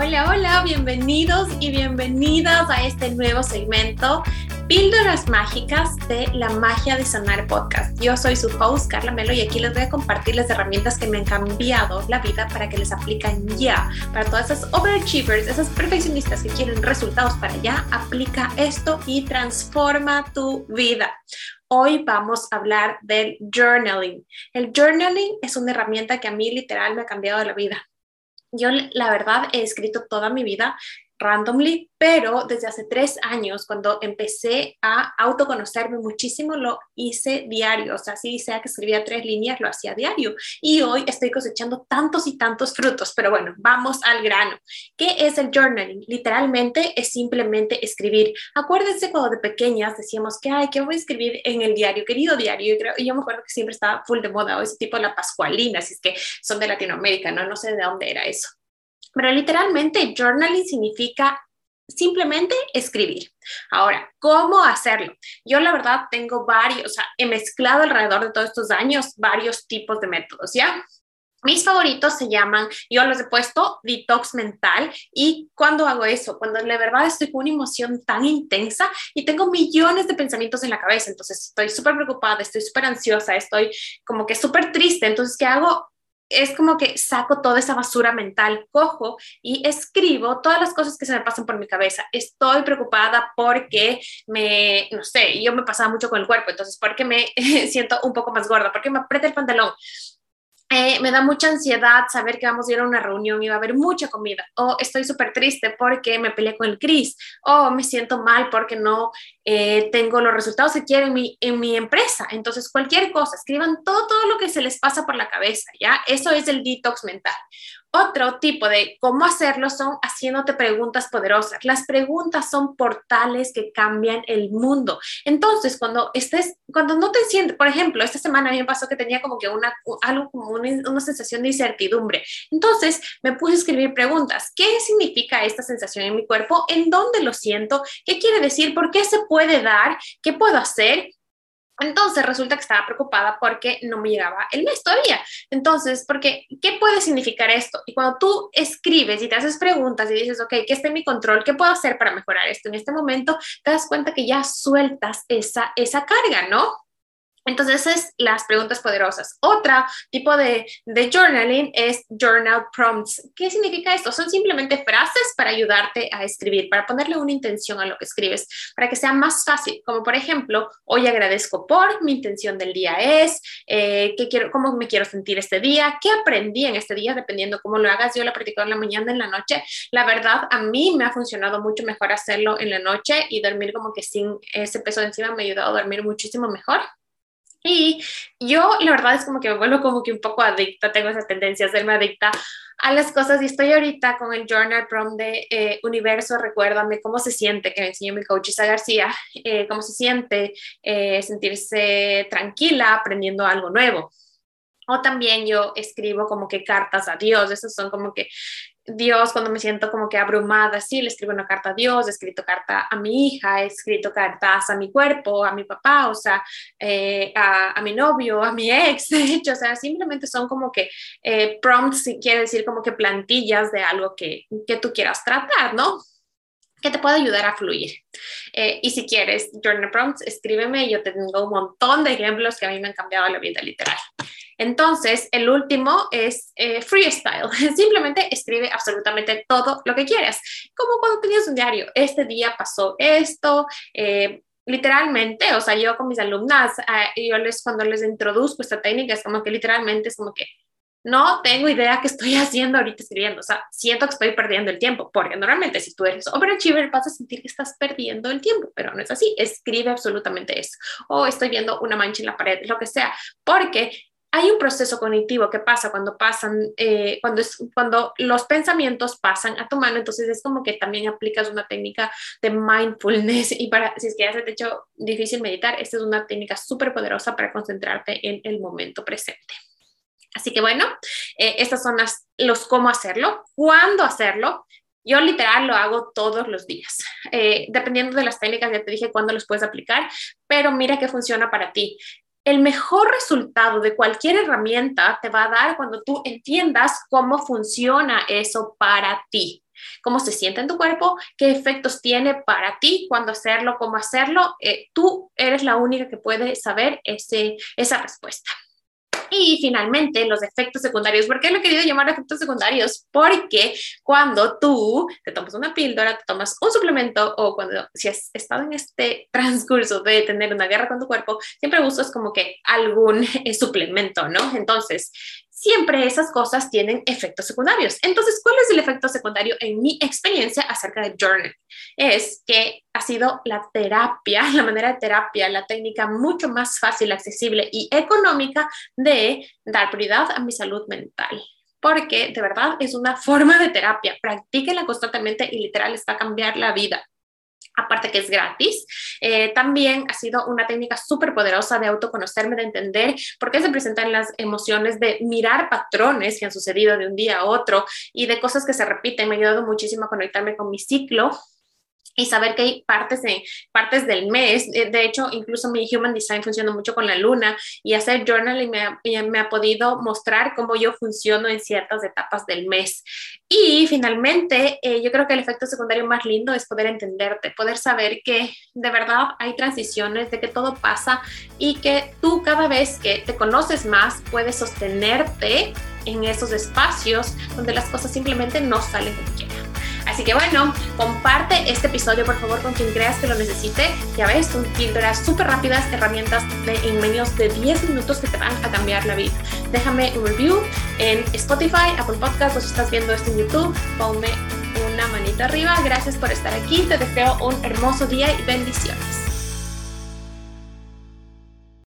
Hola, hola, bienvenidos y bienvenidas a este nuevo segmento, Píldoras Mágicas de la Magia de Sanar Podcast. Yo soy su host, Carla Melo, y aquí les voy a compartir las herramientas que me han cambiado la vida para que les aplican ya. Para todas esas overachievers, esas perfeccionistas que quieren resultados para ya, aplica esto y transforma tu vida. Hoy vamos a hablar del journaling. El journaling es una herramienta que a mí literal me ha cambiado la vida. Yo la verdad he escrito toda mi vida randomly, pero desde hace tres años, cuando empecé a autoconocerme muchísimo, lo hice diario. O sea, si sea que escribía tres líneas, lo hacía diario. Y hoy estoy cosechando tantos y tantos frutos. Pero bueno, vamos al grano. ¿Qué es el journaling? Literalmente es simplemente escribir. Acuérdense cuando de pequeñas decíamos que, ay, ¿qué voy a escribir en el diario? Querido diario. Y yo me acuerdo que siempre estaba full de moda, o ese tipo de la pascualina, si es que son de Latinoamérica, ¿no? No sé de dónde era eso. Pero literalmente journaling significa simplemente escribir. Ahora, ¿cómo hacerlo? Yo la verdad tengo varios, o sea, he mezclado alrededor de todos estos años varios tipos de métodos, ¿ya? Mis favoritos se llaman, yo los he puesto detox mental y cuando hago eso, cuando de verdad estoy con una emoción tan intensa y tengo millones de pensamientos en la cabeza, entonces estoy súper preocupada, estoy súper ansiosa, estoy como que súper triste, entonces ¿qué hago? Es como que saco toda esa basura mental, cojo y escribo todas las cosas que se me pasan por mi cabeza. Estoy preocupada porque me, no sé, yo me pasaba mucho con el cuerpo, entonces porque me siento un poco más gorda, porque me aprieta el pantalón, eh, me da mucha ansiedad saber que vamos a ir a una reunión y va a haber mucha comida, o estoy súper triste porque me peleé con el Cris, o me siento mal porque no eh, tengo los resultados que quiero en mi, en mi empresa. Entonces, cualquier cosa, escriban todo, todo lo que se les pasa por la cabeza, ¿ya? Eso es el detox mental. Otro tipo de cómo hacerlo son haciéndote preguntas poderosas. Las preguntas son portales que cambian el mundo. Entonces, cuando estés, cuando no te sientes, por ejemplo, esta semana a mí me pasó que tenía como que una, algo como una, una sensación de incertidumbre. Entonces, me puse a escribir preguntas. ¿Qué significa esta sensación en mi cuerpo? ¿En dónde lo siento? ¿Qué quiere decir? ¿Por qué se puede dar? ¿Qué puedo hacer? Entonces resulta que estaba preocupada porque no me llegaba el mes todavía. Entonces, porque, ¿qué puede significar esto? Y cuando tú escribes y te haces preguntas y dices, ok, ¿qué está en mi control? ¿Qué puedo hacer para mejorar esto en este momento? Te das cuenta que ya sueltas esa, esa carga, ¿no? Entonces, es las preguntas poderosas. Otra tipo de, de, journaling es journal prompts. ¿Qué significa esto? Son simplemente frases para ayudarte a escribir, para ponerle una intención a lo que escribes, para que sea más fácil. Como por ejemplo, hoy agradezco por, mi intención del día es, eh, ¿qué quiero, cómo me quiero sentir este día, qué aprendí en este día, dependiendo cómo lo hagas. Yo lo practico en la mañana, en la noche. La verdad, a mí me ha funcionado mucho mejor hacerlo en la noche y dormir como que sin ese peso de encima me ha ayudado a dormir muchísimo mejor. Y yo, la verdad es como que me vuelvo como que un poco adicta, tengo esa tendencia a serme adicta a las cosas y estoy ahorita con el Journal Prom de eh, Universo, recuérdame cómo se siente, que me enseñó mi coach Isa García, eh, cómo se siente eh, sentirse tranquila aprendiendo algo nuevo. O también yo escribo como que cartas a Dios, esas son como que Dios, cuando me siento como que abrumada, sí, le escribo una carta a Dios, he escrito carta a mi hija, he escrito cartas a mi cuerpo, a mi papá, o sea, eh, a, mi novio, a mi ex, de hecho, o sea, simplemente son como que eh, prompts, quiere decir como que plantillas de algo que, que tú quieras tratar, ¿no? Que te puede ayudar a fluir. Eh, y si quieres journal prompts, escríbeme, yo tengo un montón de ejemplos que a mí me han cambiado la vida literal. Entonces, el último es eh, freestyle. Simplemente escribe absolutamente todo lo que quieras. Como cuando tenías un diario, este día pasó esto, eh, literalmente, o sea, yo con mis alumnas, eh, yo les, cuando les introduzco esta técnica, es como que literalmente es como que no tengo idea qué estoy haciendo ahorita escribiendo, o sea, siento que estoy perdiendo el tiempo, porque normalmente si tú eres overachiever vas a sentir que estás perdiendo el tiempo, pero no es así, escribe absolutamente eso, o estoy viendo una mancha en la pared, lo que sea, porque hay un proceso cognitivo que pasa cuando pasan, eh, cuando, es, cuando los pensamientos pasan a tu mano, entonces es como que también aplicas una técnica de mindfulness. Y para, si es que ya se te ha hecho difícil meditar, esta es una técnica súper poderosa para concentrarte en el momento presente. Así que bueno, eh, estas son las, los cómo hacerlo, cuándo hacerlo. Yo literal lo hago todos los días. Eh, dependiendo de las técnicas, ya te dije cuándo los puedes aplicar, pero mira que funciona para ti el mejor resultado de cualquier herramienta te va a dar cuando tú entiendas cómo funciona eso para ti. cómo se siente en tu cuerpo, qué efectos tiene para ti, cuándo hacerlo, cómo hacerlo. Eh, tú eres la única que puede saber ese, esa respuesta. Y finalmente, los efectos secundarios. ¿Por qué lo he querido llamar efectos secundarios? Porque cuando tú te tomas una píldora, te tomas un suplemento o cuando si has estado en este transcurso de tener una guerra con tu cuerpo, siempre buscas como que algún eh, suplemento, ¿no? Entonces, siempre esas cosas tienen efectos secundarios. Entonces, ¿cuál es el efecto secundario en mi experiencia acerca de journal? Es que ha sido la terapia, la manera de terapia, la técnica mucho más fácil, accesible y económica de dar prioridad a mi salud mental porque de verdad es una forma de terapia. Practíquela constantemente y literal está a cambiar la vida aparte que es gratis. Eh, también ha sido una técnica súper poderosa de autoconocerme, de entender por qué se presentan las emociones, de mirar patrones que han sucedido de un día a otro y de cosas que se repiten. Me ha ayudado muchísimo a conectarme con mi ciclo y saber que hay partes, de, partes del mes. De hecho, incluso mi Human Design funciona mucho con la luna y hacer journaling me ha, me ha podido mostrar cómo yo funciono en ciertas etapas del mes. Y finalmente, eh, yo creo que el efecto secundario más lindo es poder entenderte, poder saber que de verdad hay transiciones, de que todo pasa y que tú cada vez que te conoces más puedes sostenerte en esos espacios donde las cosas simplemente no salen como quieras. Así que bueno, comparte este episodio por favor con quien creas que lo necesite. Ya ves, son píldoras súper rápidas, herramientas de, en menos de 10 minutos que te van a cambiar la vida. Déjame un review en Spotify, Apple Podcast o si estás viendo esto en YouTube, ponme una manita arriba. Gracias por estar aquí. Te deseo un hermoso día y bendiciones.